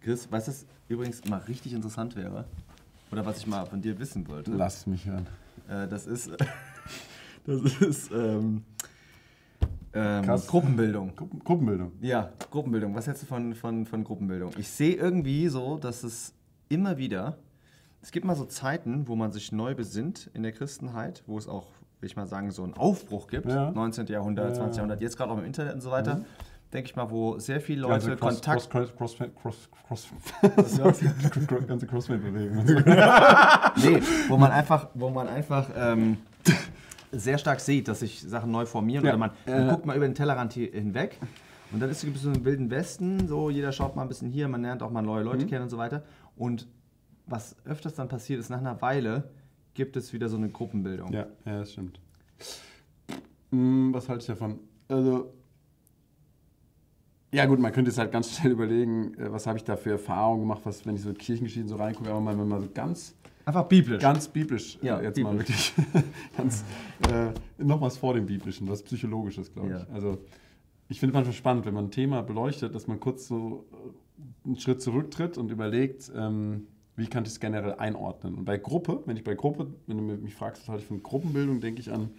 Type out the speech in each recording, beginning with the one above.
Chris, weißt du, was übrigens mal richtig interessant wäre? Oder was ich mal von dir wissen wollte? Lass mich hören. Äh, das ist, das ist ähm, ähm. Gruppenbildung. Gruppen, Gruppenbildung. Ja, Gruppenbildung. Was hältst du von, von, von Gruppenbildung? Ich sehe irgendwie so, dass es immer wieder, es gibt mal so Zeiten, wo man sich neu besinnt in der Christenheit, wo es auch, will ich mal sagen, so einen Aufbruch gibt. Ja. 19. Jahrhundert, Ja. 20. Jahrhundert, jetzt gerade auch im Internet und so weiter. Denke ich mal, wo sehr viele Leute Ganze Cross, Kontakt. Cross, Cross, Cross, Cross, Cross, ganze Crossfit-Bewegung. Nee, wo man einfach, wo man einfach ähm, sehr stark sieht, dass sich Sachen neu formieren Ja. oder man, man Äh. guckt mal über den Tellerrand hier hinweg und dann ist es so im wilden Westen, so jeder schaut mal ein bisschen hier, man lernt auch mal neue Mhm. Leute kennen und so weiter. Und was öfters dann passiert ist, nach einer Weile gibt es wieder so eine Gruppenbildung. Ja, ja, das stimmt. Hm, was halte ich davon? Also, ja gut, man könnte jetzt halt ganz schnell überlegen, äh, was habe ich da für Erfahrungen gemacht, was, wenn ich so in Kirchengeschichten so reingucke, aber mal, wenn man so ganz, Einfach biblisch. ganz biblisch, Ja, äh, jetzt mal biblisch. wirklich, ganz, äh, noch was vor dem Biblischen, was Psychologisches, glaube ich. Ja. Also, ich finde manchmal spannend, wenn man ein Thema beleuchtet, dass man kurz so äh, einen Schritt zurücktritt und überlegt, ähm, wie kann ich es generell einordnen. Und bei Gruppe, wenn ich bei Gruppe, wenn du mich fragst, was halte ich von Gruppenbildung, denke ich an,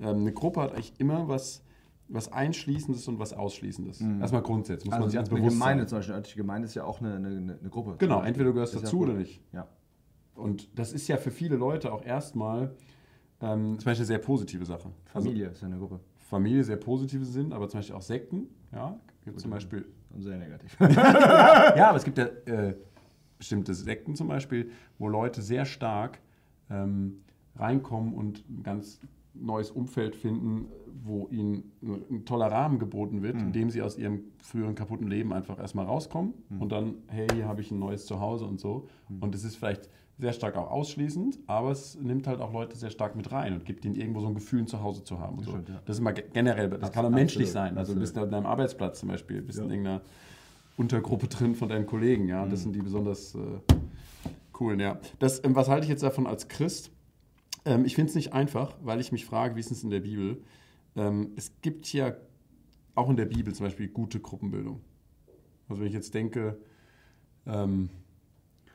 ähm, eine Gruppe hat eigentlich immer was, was Einschließendes und was Ausschließendes. Erstmal grundsätzlich, muss man also sich ans eine bewusst Gemeinde sein. zum Beispiel, örtliche Gemeinde ist ja auch eine, eine, eine Gruppe. Genau, entweder du gehörst Ist ja dazu gut. oder nicht. Ja. Und das ist ja für viele Leute auch erstmal ähm, zum Beispiel eine sehr positive Sache. Familie ist ja eine Gruppe. Also Familie sehr positive sind, aber zum Beispiel auch Sekten. Ja, gibt zum Beispiel Und sehr negativ. ja, aber es gibt ja äh, bestimmte Sekten zum Beispiel, wo Leute sehr stark ähm, reinkommen und ganz neues Umfeld finden, wo ihnen ein, toller Rahmen geboten wird, indem sie aus ihrem früheren kaputten Leben einfach erstmal rauskommen und dann, hey, hier habe ich ein neues Zuhause und so. Und es ist vielleicht sehr stark auch ausschließend, aber es nimmt halt auch Leute sehr stark mit rein und gibt ihnen irgendwo so ein Gefühl, ein Zuhause zu haben. Und so. stimmt, ja. Das ist immer ge- generell, das kann auch Absolut, menschlich sein. Also du absolut. bist an deinem Arbeitsplatz zum Beispiel, bist in Ja. irgendeiner Untergruppe drin von deinen Kollegen, ja. Mhm. Das sind die besonders äh, coolen, ja. Das, ähm, was halte ich jetzt davon als Christ? Ähm, ich finde es nicht einfach, weil ich mich frage, wie ist es in der Bibel? Ähm, es gibt ja auch in der Bibel zum Beispiel gute Gruppenbildung. Also wenn ich jetzt denke, ähm,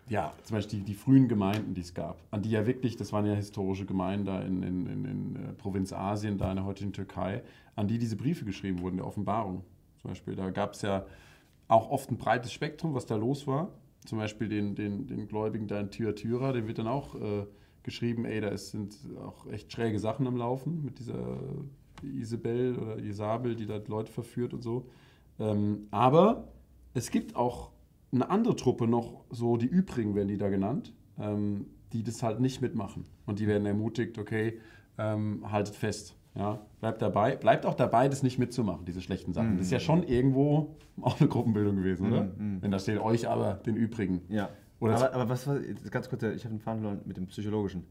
ja, zum Beispiel die, die frühen Gemeinden, die es gab, an die ja wirklich, das waren ja historische Gemeinden da in, in, in, in äh, Provinz Asien, da in der heutigen Türkei, an die diese Briefe geschrieben wurden, der Offenbarung zum Beispiel. Da gab es ja auch oft ein breites Spektrum, was da los war. Zum Beispiel den, den, den Gläubigen da in Thyatira, dem wird dann auch äh, geschrieben, ey, da sind auch echt schräge Sachen am Laufen mit dieser Isabel oder Isabel, die da Leute verführt und so. Ähm, aber es gibt auch eine andere Truppe noch, so die übrigen werden die da genannt, ähm, die das halt nicht mitmachen. Und die werden ermutigt, okay, ähm, haltet fest. Ja, bleibt dabei, bleibt auch dabei, das nicht mitzumachen, diese schlechten Sachen. Das ist ja schon irgendwo auch eine Gruppenbildung gewesen, oder? Wenn da steht euch aber den übrigen. Ja. Oder aber, aber was war, ganz kurz, ich habe einen Faden verloren mit dem Psychologischen.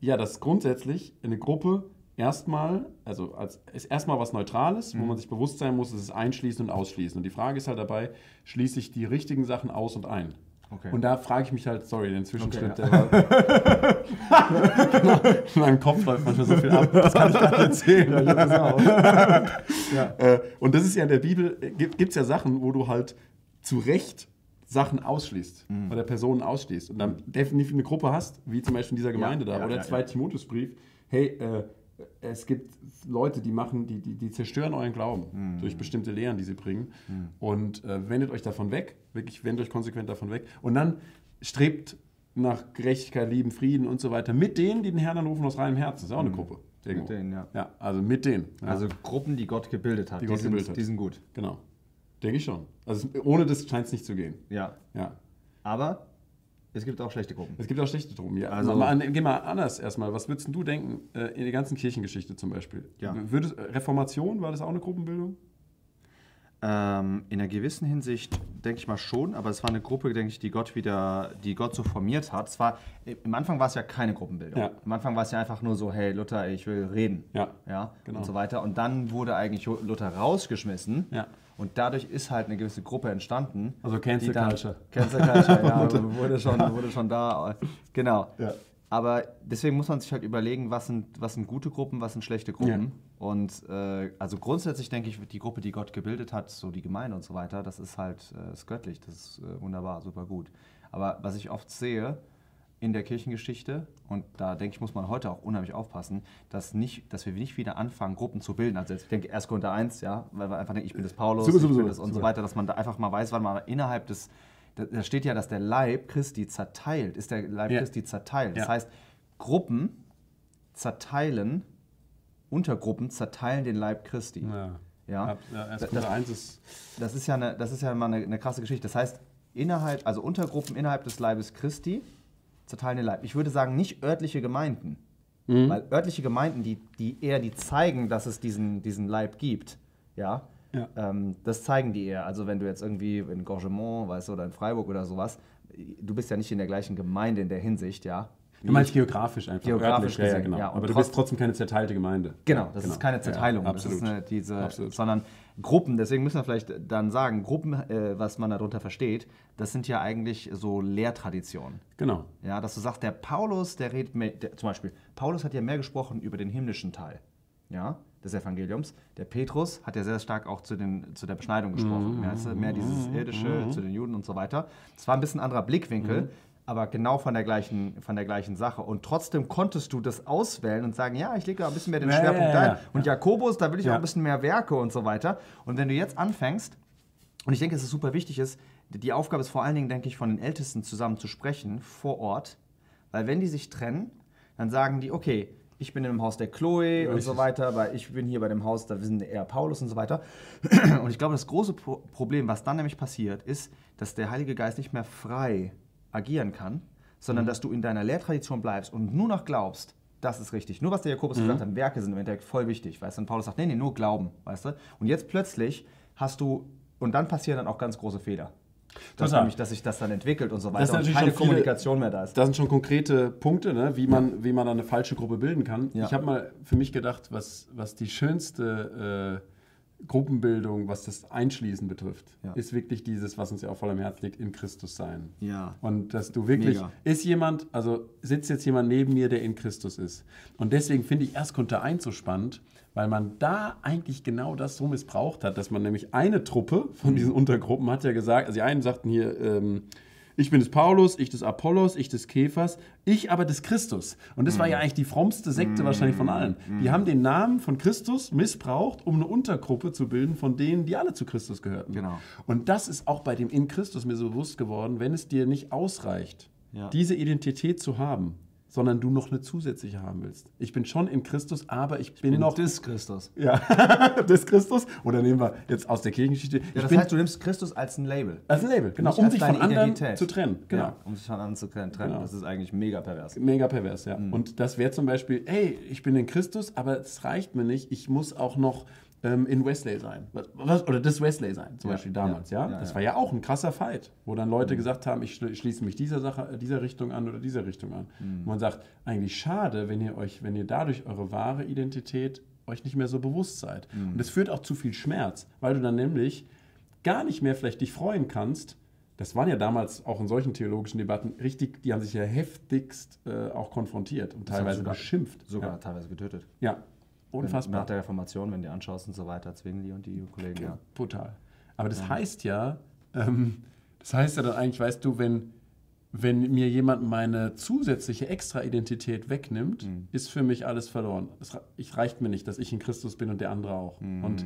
Ja, dass grundsätzlich eine Gruppe erstmal, also als, ist erstmal was Neutrales, wo man sich bewusst sein muss, es ist einschließen und ausschließen. Und die Frage ist halt dabei, schließe ich die richtigen Sachen aus und ein? Okay. Und da frage ich mich halt, sorry, den Zwischenschritt, Okay, der war. In meinem Kopf läuft manchmal so viel ab, das kann ich gar nicht erzählen. Äh, und das ist ja in der Bibel, gibt es ja Sachen, wo du halt zu Recht Sachen ausschließt oder Personen ausschließt und dann definitiv eine Gruppe hast, wie zum Beispiel in dieser Gemeinde da ja, oder ja, zwei ja. Timotheusbrief, hey, äh, es gibt Leute, die machen, die, die, die zerstören euren Glauben durch bestimmte Lehren, die sie bringen. Und äh, wendet euch davon weg, wirklich wendet euch konsequent davon weg. Und dann strebt nach Gerechtigkeit, Lieben, Frieden und so weiter mit denen, die den Herrn anrufen aus reinem Herzen. Das ist auch eine Gruppe. irgendwo. denen, ja. Ja, also mit denen. Ja. Also Gruppen, die Gott gebildet hat. Die Gott sind, gebildet hat. Die sind gut. Genau. Denke ich schon. Also ohne das scheint es nicht zu gehen. Ja. Ja. Aber es gibt auch schlechte Gruppen. Es gibt auch schlechte drum. Ja. Also- mal, geh mal anders erstmal. Was würdest du denken äh, in der ganzen Kirchengeschichte zum Beispiel? Ja. Würdest, Reformation, war das auch eine Gruppenbildung? Ähm, in einer gewissen Hinsicht denke ich mal schon, aber es war eine Gruppe, denke ich, die Gott wieder, die Gott so formiert hat. Es war, am Anfang war es ja keine Gruppenbildung. Ja. Am Anfang war es ja einfach nur so, hey Luther, ich will reden. Ja. Ja, Genau. und so weiter. Und dann wurde eigentlich Luther rausgeschmissen. Ja. Und dadurch ist halt eine gewisse Gruppe entstanden. Also Cancel Culture. Cancel Culture, ja, wurde schon, wurde schon da. Genau. Ja. Aber deswegen muss man sich halt überlegen, was sind, was sind gute Gruppen, was sind schlechte Gruppen. Und äh, also grundsätzlich denke ich, die Gruppe, die Gott gebildet hat, so die Gemeinde und so weiter, das ist halt äh, ist göttlich, das ist äh, wunderbar, super gut. Aber was ich oft sehe in der Kirchengeschichte, und da denke ich, muss man heute auch unheimlich aufpassen, dass, nicht, dass wir nicht wieder anfangen, Gruppen zu bilden. Also jetzt, ich denke 1. Korinther 1, ja, weil wir einfach denken, ich bin das Paulus, Super, ich super, bin super, das und so super. weiter, dass man da einfach mal weiß, wann man innerhalb des, da, steht ja, dass der Leib Christi zerteilt, ist der Leib Ja. Christi zerteilt. Das Ja. heißt, Gruppen zerteilen, Untergruppen zerteilen den Leib Christi. Ja. Ja. Ja erst Das- Korinther 1 ist. Das ist ja, eine, das ist ja mal eine, eine krasse Geschichte. Das heißt, innerhalb, also Untergruppen innerhalb des Leibes Christi zerteilen den Leib. Ich würde sagen, nicht örtliche Gemeinden. Mhm. Weil örtliche Gemeinden, die, die eher die zeigen, dass es diesen, diesen Leib gibt, ja, Ja. ähm, das zeigen die eher. Also wenn du jetzt irgendwie in Gorgemont, weißt du, oder in Freiburg oder sowas, du bist ja nicht in der gleichen Gemeinde in der Hinsicht, ja. Du meinst geografisch einfach. Geografisch örtlich, ja, ja, gesehen, genau. ja, Aber du bist trotzdem keine zerteilte Gemeinde. Genau, das ist keine Ja, Zerteilung, das absolut. ist eine, diese, Absolut. sondern Gruppen, deswegen müssen wir vielleicht dann sagen, Gruppen, äh, was man darunter versteht, das sind ja eigentlich so Lehrtraditionen. Genau. Ja, dass du sagst, der Paulus, der redet mehr, der, zum Beispiel, Paulus hat ja mehr gesprochen über den himmlischen Teil ja, des Evangeliums. Der Petrus hat ja sehr stark auch zu, den, zu der Beschneidung gesprochen. Mehr, weißt du, mehr dieses irdische zu den Juden und so weiter. Das war ein bisschen anderer Blickwinkel, aber genau von der, gleichen, von der gleichen Sache. Und trotzdem konntest du das auswählen und sagen, ja, ich lege da ein bisschen mehr den Ja, Schwerpunkt ja, ja, ein. Und Jakobus, da will ich auch ein bisschen mehr Werke und so weiter. Und wenn du jetzt anfängst, und ich denke, dass es super wichtig ist, die Aufgabe ist vor allen Dingen, denke ich, von den Ältesten zusammen zu sprechen vor Ort. Weil wenn die sich trennen, dann sagen die, okay, ich bin im Haus der Chloe und so weiter, weil ich bin hier bei dem Haus, da sind eher Paulus und so weiter. Und ich glaube, das große Pro Problem, was dann nämlich passiert, ist, dass der Heilige Geist nicht mehr frei agieren kann, sondern dass du in deiner Lehrtradition bleibst und nur noch glaubst, das ist richtig. Nur was der Jakobus gesagt hat, Werke sind im Endeffekt voll wichtig, weißt du? Und Paulus sagt, nee, nee, nur Glauben, weißt du? Und jetzt plötzlich hast du, und dann passieren dann auch ganz große Fehler. Dass, Total. nämlich, dass sich das dann entwickelt und so Das weiter ist und natürlich keine viele- Kommunikation mehr da ist. Das sind schon konkrete Punkte, ne? wie, man, wie man eine falsche Gruppe bilden kann. Ja. Ich habe mal für mich gedacht, was, was die schönste äh, Gruppenbildung, was das Einschließen betrifft, Ja. ist wirklich dieses, was uns ja auch voll am Herzen liegt, in Christus sein. Ja. Und dass du wirklich, Mega. ist jemand, also sitzt jetzt jemand neben mir, der in Christus ist. Und deswegen finde ich erst Konter 1 so spannend, weil man da eigentlich genau das so missbraucht hat, dass man nämlich eine Truppe von diesen Untergruppen hat ja gesagt, also die einen sagten hier, ähm, ich bin des Paulus, ich des Apollos, ich des Käfers, ich aber des Christus. Und das war ja eigentlich die frommste Sekte wahrscheinlich von allen. Die haben den Namen von Christus missbraucht, um eine Untergruppe zu bilden von denen, die alle zu Christus gehörten. Genau. Und das ist auch bei dem in Christus mir so bewusst geworden, wenn es dir nicht ausreicht, Ja. diese Identität zu haben, sondern du noch eine zusätzliche haben willst. Ich bin schon in Christus, aber ich bin, noch des Christus. ja, des Christus. Oder nehmen wir jetzt aus der Kirchengeschichte. Ja, ich das bin heißt, du nimmst Christus als ein Label. als ein Label, genau, Nicht um als sich von anderen Identität. zu trennen. Genau. Ja, um sich von anderen zu trennen. Genau. Das ist eigentlich mega pervers. Mega pervers, Mhm. ja. Und das wäre zum Beispiel, hey, ich bin in Christus, aber es reicht mir nicht, ich muss auch noch ähm, in Wesley sein. Was, oder das Wesley sein, zum Ja, Beispiel damals, ja, ja. ja, das ja. war ja auch ein krasser Fight, wo dann Leute gesagt haben, ich schli- schließe mich dieser Sache, dieser Richtung an oder dieser Richtung an. Mhm. Und man sagt, eigentlich schade, wenn ihr euch, wenn ihr dadurch eure wahre Identität euch nicht mehr so bewusst seid. Mhm. Und das führt auch zu viel Schmerz, weil du dann nämlich gar nicht mehr vielleicht dich freuen kannst. Das waren ja damals auch in solchen theologischen Debatten richtig, die haben sich ja heftigst äh, auch konfrontiert und haben teilweise sogar- beschimpft. Sogar teilweise getötet. Ja, ja. Unfassbar. nach der Reformation, wenn du die anschaust und so weiter, Zwingli und die Kollegen, ja. Brutal. Aber das heißt ja, ähm, das heißt ja dann eigentlich, weißt du, wenn, wenn mir jemand meine zusätzliche Extra-Identität wegnimmt, Mhm. ist für mich alles verloren. Es ich reicht mir nicht, dass ich in Christus bin und der andere auch. Mhm. Und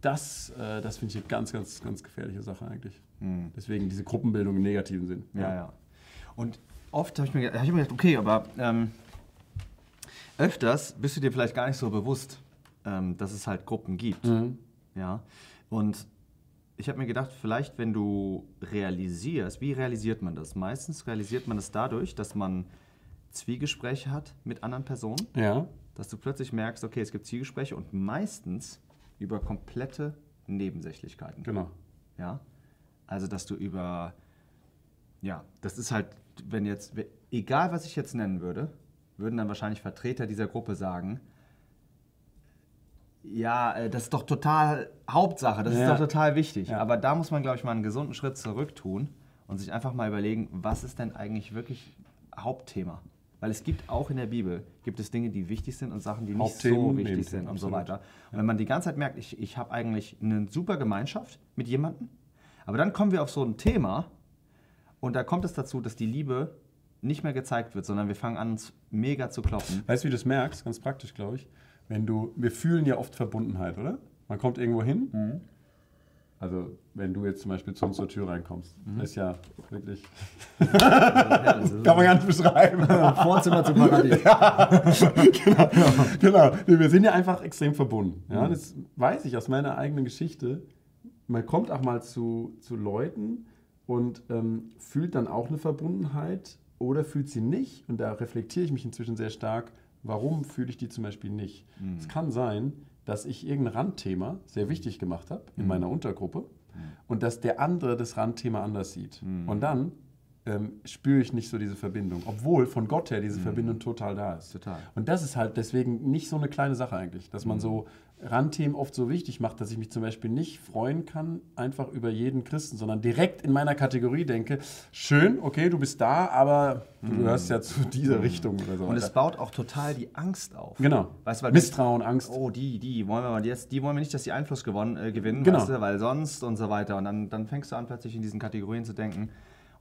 das, äh, das finde ich eine ganz, ganz, ganz gefährliche Sache eigentlich. Mhm. Deswegen diese Gruppenbildung im negativen Sinn. Ja, ja. Und oft habe ich, mir hab ich mir gedacht, okay, aber ähm, öfters bist du dir vielleicht gar nicht so bewusst, ähm, dass es halt Gruppen gibt. Mhm. Ja. Und ich habe mir gedacht, vielleicht wenn du realisierst, wie realisiert man das? Meistens realisiert man es dadurch, dass man Zwiegespräche hat mit anderen Personen, Ja. dass du plötzlich merkst, okay, es gibt Zwiegespräche und meistens über komplette Nebensächlichkeiten. Genau. Ja? Also, dass du über, ja, das ist halt, wenn jetzt, egal was ich jetzt nennen würde, würden dann wahrscheinlich Vertreter dieser Gruppe sagen, ja, äh, das ist doch total Hauptsache, das ist Ja. doch total wichtig. Ja. Aber da muss man, glaube ich, mal einen gesunden Schritt zurück tun und sich einfach mal überlegen, was ist denn eigentlich wirklich Hauptthema? Weil es gibt auch in der Bibel, gibt es Dinge, die wichtig sind und Sachen, die nicht so wichtig Nebenthemen, sind und so absolut. weiter. Und wenn man die ganze Zeit merkt, ich, ich habe eigentlich eine super Gemeinschaft mit jemandem, aber dann kommen wir auf so ein Thema und da kommt es dazu, dass die Liebe nicht mehr gezeigt wird, sondern wir fangen an, uns mega zu kloppen. Weißt du, wie du das merkst? Ganz praktisch, glaube ich. Wenn du, wir fühlen ja oft Verbundenheit, oder? Man kommt irgendwo hin. Mhm. Also, wenn du jetzt zum Beispiel zu uns zur Tür reinkommst, Mhm. ist ja wirklich. Ja, Kann man gar nicht beschreiben. Vorzimmer zum Paradies. genau. Nee, Wir sind ja einfach extrem verbunden. Ja? Mhm. Das weiß ich aus meiner eigenen Geschichte. Man kommt auch mal zu, zu Leuten und ähm, fühlt dann auch eine Verbundenheit oder fühlt sie nicht. Und da reflektiere ich mich inzwischen sehr stark. Warum fühle ich die zum Beispiel nicht? Mhm. Es kann sein, dass ich irgendein Randthema sehr wichtig gemacht habe Mhm. in meiner Untergruppe und dass der andere das Randthema anders sieht. Mhm. Und dann ähm, spüre ich nicht so diese Verbindung, obwohl von Gott her diese Verbindung total da ist. Mhm. Total. Und das ist halt deswegen nicht so eine kleine Sache eigentlich, dass man so Randthemen oft so wichtig macht, dass ich mich zum Beispiel nicht freuen kann, einfach über jeden Christen, sondern direkt in meiner Kategorie denke, schön, okay, du bist da, aber du gehörst ja zu dieser Richtung oder so. Mhm. Und es baut auch total die Angst auf. Genau. Weißt weil Misstrauen, Angst. Oh, die, die wollen wir mal jetzt, die wollen wir nicht, dass die Einfluss gewonnen, äh, gewinnen, Genau. weißt du, weil sonst und so weiter. Und dann, dann fängst du an, plötzlich in diesen Kategorien zu denken.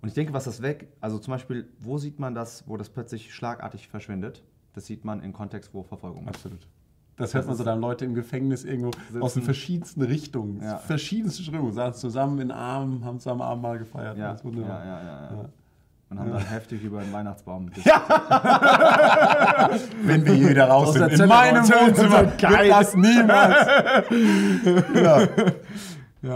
Und ich denke, was das weg, also zum Beispiel, wo sieht man das, wo das plötzlich schlagartig verschwindet? Das sieht man im Kontext, wo Verfolgung ist. Absolut. Das hört man so dann Leute im Gefängnis irgendwo aus den verschiedensten Richtungen, Ja. verschiedenste Strömungen, saßen zusammen in Armen, haben zusammen Abendmahl gefeiert. Ja, Das ist ja, wunderbar. ja, ja, ja. Und haben dann heftig über den Weihnachtsbaum Wenn wir hier wieder raus Aus sind, in meinem. Wohnzimmer, Geil. das niemals. genau.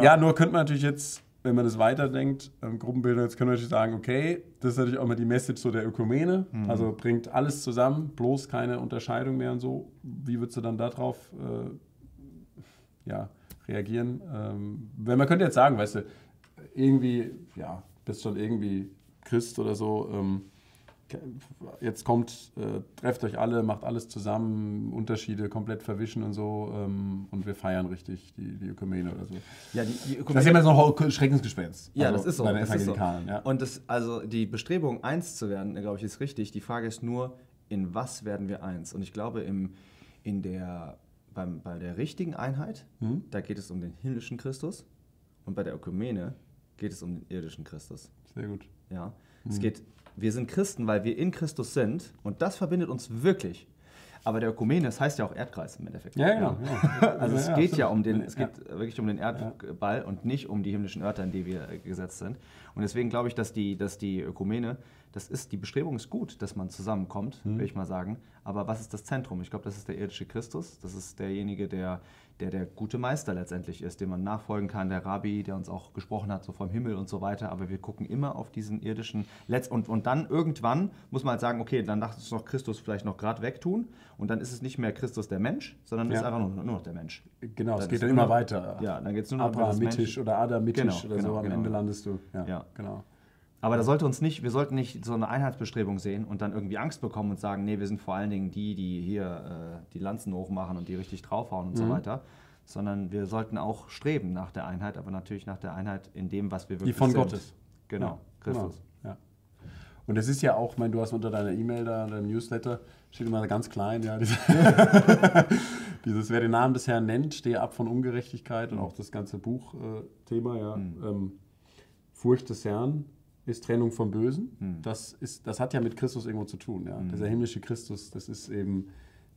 ja. nur könnte man natürlich jetzt, wenn man das weiterdenkt, ähm, Gruppenbildung, jetzt können wir natürlich sagen, okay, das ist natürlich auch mal die Message so der Ökumene, also bringt alles zusammen, bloß keine Unterscheidung mehr und so. Wie würdest du dann darauf äh, ja, reagieren? Ähm, wenn man könnte jetzt sagen, weißt du, irgendwie, ja, bist schon irgendwie Christ oder so, ähm, jetzt kommt, äh, trefft euch alle, macht alles zusammen, Unterschiede komplett verwischen und so ähm, und wir feiern richtig die, die Ökumene oder so. Ja, die, die Das ist immer so ein Schreckensgespenst. Ja, also das ist so. Bei den das ist so. Ja. Und das, also die Bestrebung, eins zu werden, glaube ich, ist richtig. Die Frage ist nur, in was werden wir eins? Und ich glaube, im, in der, beim, bei der richtigen Einheit, Mhm. da geht es um den himmlischen Christus. Und bei der Ökumene geht es um den irdischen Christus. Sehr gut. Ja? Mhm. Es geht, wir sind Christen, weil wir in Christus sind. Und das verbindet uns wirklich. Aber der Ökumene, das heißt ja auch Erdkreis im Endeffekt. Ja, genau. Ja. Also es Ja, geht ja absolut. um den, Ja, es ja. geht wirklich um den Erdball und nicht um die himmlischen Örter, in die wir gesetzt sind. Und deswegen glaube ich, dass die, dass die Ökumene, das ist, die Bestrebung ist gut, dass man zusammenkommt, Mhm. will ich mal sagen. Aber was ist das Zentrum? Ich glaube, das ist der irdische Christus. Das ist derjenige, der, der der gute Meister letztendlich ist, dem man nachfolgen kann, der Rabbi, der uns auch gesprochen hat, so vom Himmel und so weiter. Aber wir gucken immer auf diesen irdischen Letz und, und dann irgendwann muss man halt sagen, okay, dann darf es noch Christus vielleicht noch gerade wegtun. Und dann ist es nicht mehr Christus der Mensch, sondern Ja. ist einfach nur, nur noch der Mensch. Genau, es Dann geht ist dann immer noch- weiter. Ja, dann geht es nur noch Abrahamitisch oder Adamitisch Genau, oder genau, so, am genau. Ende landest du. Ja, Ja. genau. Aber da sollte uns nicht, wir sollten nicht so eine Einheitsbestrebung sehen und dann irgendwie Angst bekommen und sagen, nee, wir sind vor allen Dingen die, die hier äh, die Lanzen hochmachen und die richtig draufhauen und so Mhm. weiter. Sondern wir sollten auch streben nach der Einheit, aber natürlich nach der Einheit in dem, was wir Die wirklich von sind. Gott ist. Genau, Ja, Christus. Genau, ja. Und es ist ja auch, ich meine, du hast unter deiner E-Mail da, deinem Newsletter, steht immer ganz klein, ja, diese, dieses, wer den Namen des Herrn nennt, stehe ab von Ungerechtigkeit und auch das ganze Buchthema, ja. Ähm, Furcht des Herrn ist Trennung vom Bösen. Das, ist, das hat ja mit Christus irgendwo zu tun, ja. Dieser himmlische Christus, das ist eben,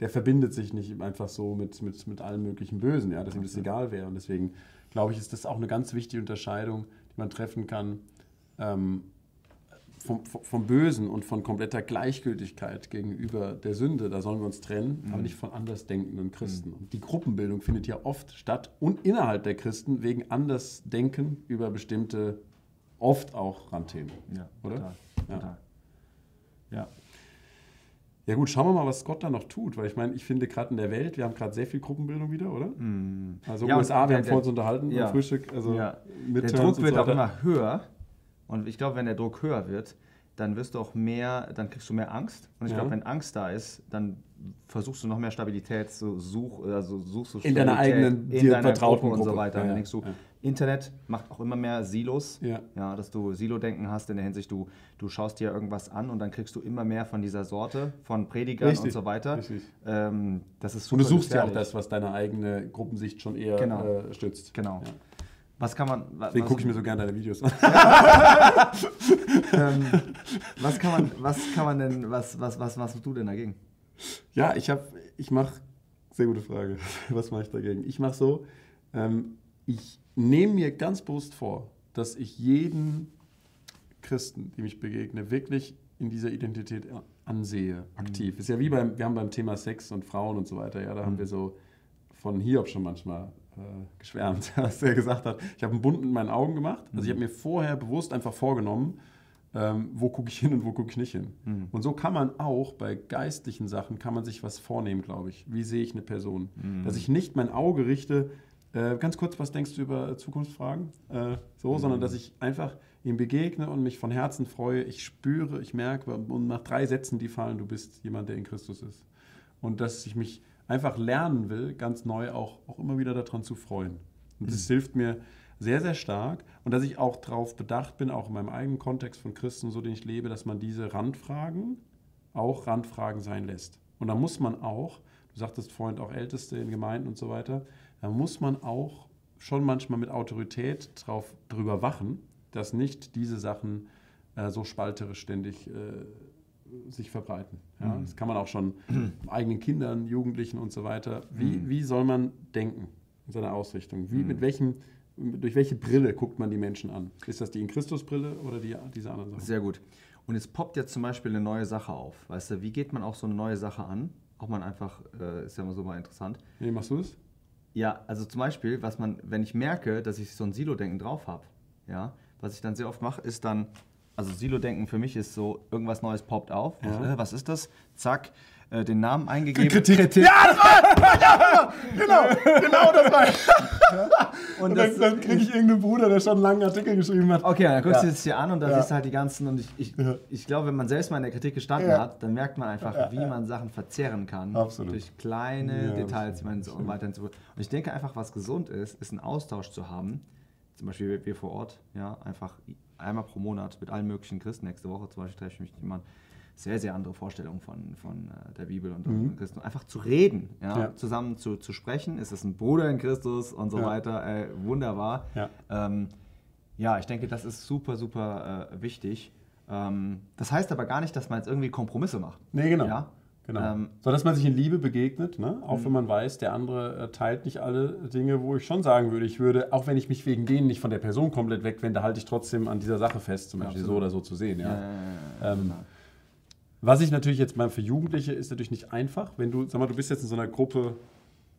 der verbindet sich nicht einfach so mit, mit, mit allem möglichen Bösen, ja, dass ihm das egal wäre. Und deswegen glaube ich, ist das auch eine ganz wichtige Unterscheidung, die man treffen kann. Ähm, vom, vom- Bösen und von kompletter Gleichgültigkeit gegenüber der Sünde, da sollen wir uns trennen, aber nicht von andersdenkenden Christen. Und die Gruppenbildung findet ja oft statt und innerhalb der Christen wegen Andersdenken über bestimmte, oft auch Randthemen. Ja, Oder? Total, Ja. total. Ja. Ja gut, schauen wir mal, was Gott da noch tut, weil ich meine, ich finde gerade in der Welt, wir haben gerade sehr viel Gruppenbildung wieder, oder? Also Ja, USA, wir der- haben vor uns unterhalten ja. Frühstück, also ja. Der Druck wird so auch immer höher. Und ich glaube, wenn der Druck höher wird, dann wirst du auch mehr, dann kriegst du mehr Angst. Und ich Ja. glaube, wenn Angst da ist, dann versuchst du noch mehr Stabilität zu suchen, also suchst du In deiner Stabilität eigenen, in dir deiner vertrauten Gruppe und so weiter. Ja, und dann denkst du, ja. Internet macht auch immer mehr Silos. Ja. ja dass du Silo-Denken hast in der Hinsicht, du, du schaust dir irgendwas an und dann kriegst du immer mehr von dieser Sorte, von Predigern Richtig, und so weiter. Ähm, das ist Und du super suchst ja auch das, was deine eigene Gruppensicht schon eher Genau. äh, stützt. Genau. Was kann man. Deswegen gucke ich mir so gerne deine Videos an. ähm, was kann man, was kann man denn, was, was, was machst du denn dagegen? Ja, ich habe, ich mache, sehr gute Frage. Was mache ich dagegen? Ich mache so, ähm, ich nehme mir ganz bewusst vor, dass ich jeden Christen, dem ich begegne, wirklich in dieser Identität ansehe, aktiv. Ist ja wie beim, wir haben beim Thema Sex und Frauen und so weiter, ja, da haben wir so von Hiob schon manchmal äh, geschwärmt, was er gesagt hat. Ich habe einen Bund mit meinen Augen gemacht. Also ich habe mir vorher bewusst einfach vorgenommen, ähm, wo gucke ich hin und wo gucke ich nicht hin. Und so kann man auch bei geistlichen Sachen, kann man sich was vornehmen, glaube ich. Wie sehe ich eine Person? Dass ich nicht mein Auge richte, äh, ganz kurz, was denkst du über Zukunftsfragen? Äh, so, sondern dass ich einfach ihm begegne und mich von Herzen freue. Ich spüre, ich merke und nach drei Sätzen, die fallen, du bist jemand, der in Christus ist. Und dass ich mich einfach lernen will, ganz neu auch, auch immer wieder daran zu freuen. Und das hilft mir sehr, sehr stark. Und dass ich auch darauf bedacht bin, auch in meinem eigenen Kontext von Christen, so den ich lebe, dass man diese Randfragen auch Randfragen sein lässt. Und da muss man auch, du sagtest vorhin auch Älteste in Gemeinden und so weiter, da muss man auch schon manchmal mit Autorität drauf, drüber wachen, dass nicht diese Sachen äh, so spalterisch ständig äh, sich verbreiten. Ja? Das kann man auch schon eigenen Kindern, Jugendlichen und so weiter. Wie, wie soll man denken in seiner Ausrichtung? Wie, mit welchem, durch welche Brille guckt man die Menschen an? Ist das die in Christus-Brille oder die, diese anderen Sachen? Sehr gut. Und jetzt poppt jetzt zum Beispiel eine neue Sache auf. Weißt du, wie geht man auch so eine neue Sache an? Auch mal einfach, äh, ist ja mal so mal interessant. Wie machst du es? Ja, also zum Beispiel, was man, wenn ich merke, dass ich so ein Silo-Denken drauf habe, ja, was ich dann sehr oft mache, ist dann, also Silo-Denken für mich ist so, irgendwas Neues poppt auf. Ja. Was, äh, was ist das? Zack, äh, den Namen eingegeben. Kritik. Ja, das war, ja, genau, genau das war. Und Und das, dann, dann kriege ich irgendeinen Bruder, der schon einen langen Artikel geschrieben hat. Okay, dann guckst du Ja. es dir an und dann Ja. siehst du halt die ganzen. Und ich, ich, Ja. ich glaube, wenn man selbst mal in der Kritik gestanden Ja. hat, dann merkt man einfach, wie man Sachen verzehren kann. Absolut. Durch kleine Ja, Details, das man so und weiter und so. Und ich denke einfach, was gesund ist, ist einen Austausch zu haben. Zum Beispiel wir- vor Ort, ja, einfach einmal pro Monat mit allen möglichen Christen. Nächste Woche zum Beispiel treffe ich mich mit jemandem. Sehr, sehr andere Vorstellungen von, von äh, der Bibel und mhm. Christen. Einfach zu reden, ja, Ja. zusammen zu, zu sprechen. Ist es ein Bruder in Christus und so Ja. weiter. Äh, wunderbar. Ja. Ähm, ja, ich denke, das ist super, super äh, wichtig. Ähm, das heißt aber gar nicht, dass man jetzt irgendwie Kompromisse macht. Nee, genau. Ja? Genau. Ähm, Mhm. so dass man sich in Liebe begegnet, ne? auch wenn man weiß, der andere äh, teilt nicht alle Dinge, wo ich schon sagen würde, ich würde, auch wenn ich mich wegen denen nicht von der Person komplett wegwende, halte ich trotzdem an dieser Sache fest, zum Beispiel so absolut. oder so zu sehen. Ja. äh, Ähm, was ich natürlich jetzt mal für Jugendliche ist natürlich nicht einfach, wenn du, sag mal, du bist jetzt in so einer Gruppe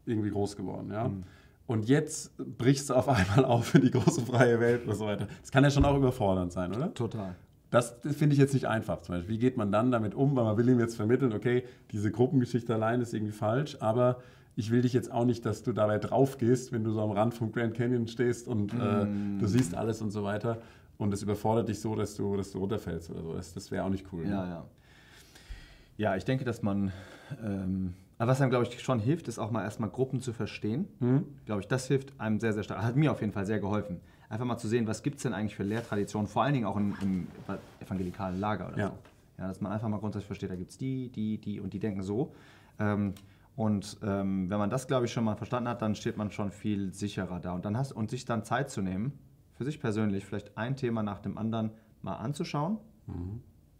irgendwie groß geworden, ja. Mhm. Und jetzt brichst du auf einmal auf in die große freie Welt oder so weiter. Das kann ja schon auch überfordernd sein, oder? total. Das, das finde ich jetzt nicht einfach. Zum Beispiel, wie geht man dann damit um? Weil man will ihm jetzt vermitteln, okay, diese Gruppengeschichte allein ist irgendwie falsch, aber ich will dich jetzt auch nicht, dass du dabei drauf gehst, wenn du so am Rand vom Grand Canyon stehst und äh, Mm. du siehst alles und so weiter. Und es überfordert dich so, dass du, dass du runterfällst oder so. Das, das wäre auch nicht cool. Ja, ne? ja. Ja, ich denke, dass man. Ähm, aber was einem, glaube ich, schon hilft, ist auch mal erstmal Gruppen zu verstehen. Mhm. Glaube ich, das hilft einem sehr, sehr stark. Hat mir auf jeden Fall sehr geholfen. Einfach mal zu sehen, was gibt es denn eigentlich für Lehrtraditionen, vor allen Dingen auch im, im evangelikalen Lager oder Ja. so. Ja, dass man einfach mal grundsätzlich versteht, da gibt es die, die, die und die denken so. Ähm, und ähm, wenn man das, glaube ich, schon mal verstanden hat, dann steht man schon viel sicherer da. Und, dann hast, und sich dann Zeit zu nehmen, für sich persönlich vielleicht ein Thema nach dem anderen mal anzuschauen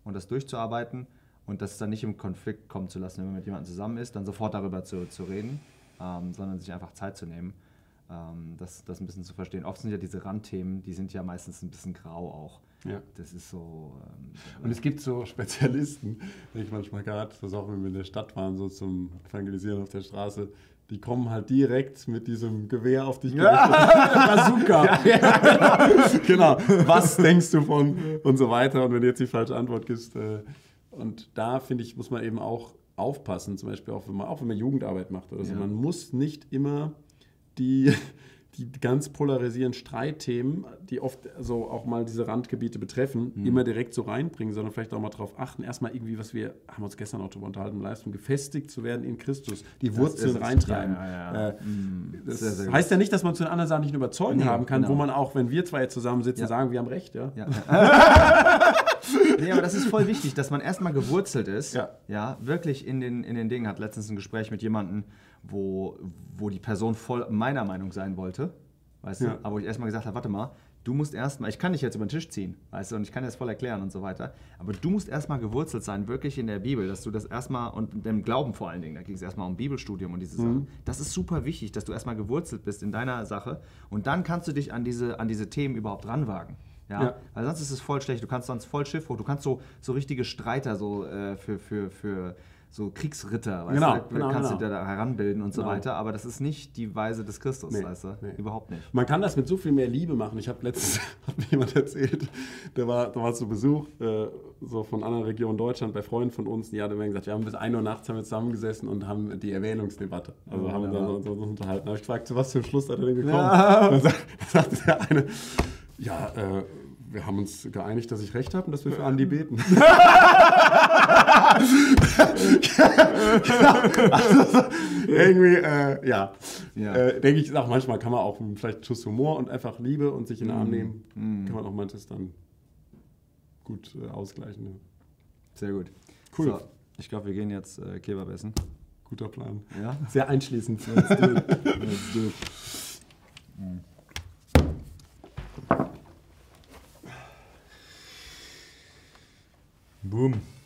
und das durchzuarbeiten und das dann nicht im Konflikt kommen zu lassen, wenn man mit jemandem zusammen ist, dann sofort darüber zu, zu reden, ähm, sondern sich einfach Zeit zu nehmen, das, das ein bisschen zu verstehen. Oft sind ja diese Randthemen, die sind ja meistens ein bisschen grau auch. Ja. Das ist so. Ähm, Und es gibt so Spezialisten, die ich manchmal gerade, das auch wenn wir in der Stadt waren, so zum Evangelisieren auf der Straße, die kommen halt direkt mit diesem Gewehr auf dich gerichtet. Bazooka. genau. Was denkst du von und so weiter. Und wenn du jetzt die falsche Antwort gibst. Äh, und da finde ich, muss man eben auch aufpassen, zum Beispiel auch wenn man, auch wenn man Jugendarbeit macht oder so. Ja. Man muss nicht immer die, die ganz polarisierenden Streitthemen, die oft so auch mal diese Randgebiete betreffen, Mhm. immer direkt so reinbringen, sondern vielleicht auch mal darauf achten, erstmal irgendwie, was wir, haben uns gestern auch darüber unterhalten, Leistung, gefestigt zu werden in Christus, die Wurzeln reintreiben. Ja, ja, ja. Äh, das Sehr, sehr heißt ja nicht, dass man zu den anderen Sachen nicht überzeugen Nee, haben kann, genau. wo man auch, wenn wir zwei jetzt zusammensitzen, sagen, wir haben recht, ja. Ja. nee, aber das ist voll wichtig, dass man erstmal gewurzelt ist. Ja. ja wirklich in den, in den Dingen. Hat letztens ein Gespräch mit jemandem, wo, wo die Person voll meiner Meinung sein wollte. Weißt Ja. du? Aber wo ich erstmal gesagt habe: Warte mal, du musst erstmal, ich kann dich jetzt über den Tisch ziehen, weißt du, und ich kann dir das voll erklären und so weiter. Aber du musst erstmal gewurzelt sein, wirklich in der Bibel, dass du das erstmal und dem Glauben vor allen Dingen, da ging es erstmal um Bibelstudium und diese Mhm. Sachen. Das ist super wichtig, dass du erstmal gewurzelt bist in deiner Sache und dann kannst du dich an diese, an diese Themen überhaupt ranwagen. Ja? Ja. Weil sonst ist es voll schlecht. Du kannst sonst voll Schiff hoch. Du kannst so, so richtige Streiter so äh, für, für, für so Kriegsritter, weißt Genau, du, genau, kannst genau. du da heranbilden und so Genau. weiter. Aber das ist nicht die Weise des Christus, Nee, weißt du? nee. Überhaupt nicht. Man kann das mit so viel mehr Liebe machen. Ich habe letztens, hat mir jemand erzählt, der war, der war zu Besuch, äh, so von anderen Regionen Deutschland, bei Freunden von uns, die hat immer gesagt, wir haben bis 1 Uhr nachts haben wir zusammengesessen und haben die Erwähnungsdebatte, also Ja, haben wir ja. uns uns unterhalten. Da habe ich gefragt, zu was für einem Schluss hat er denn gekommen? Dann, sagt, sagte der eine, ja, äh, wir haben uns geeinigt, dass ich recht habe und dass wir für Andi beten. also, irgendwie, äh, ja. Ja. Äh, denke ich, auch manchmal kann man auch vielleicht einen Schuss Humor und einfach Liebe und sich in den Arm nehmen, kann man auch manches dann gut äh, ausgleichen. Ja. Sehr gut. Cool. So, ich glaube, wir gehen jetzt äh, Kebab essen. Guter Plan. Ja? Sehr einschließend. Let's do it. Let's do it. Boom.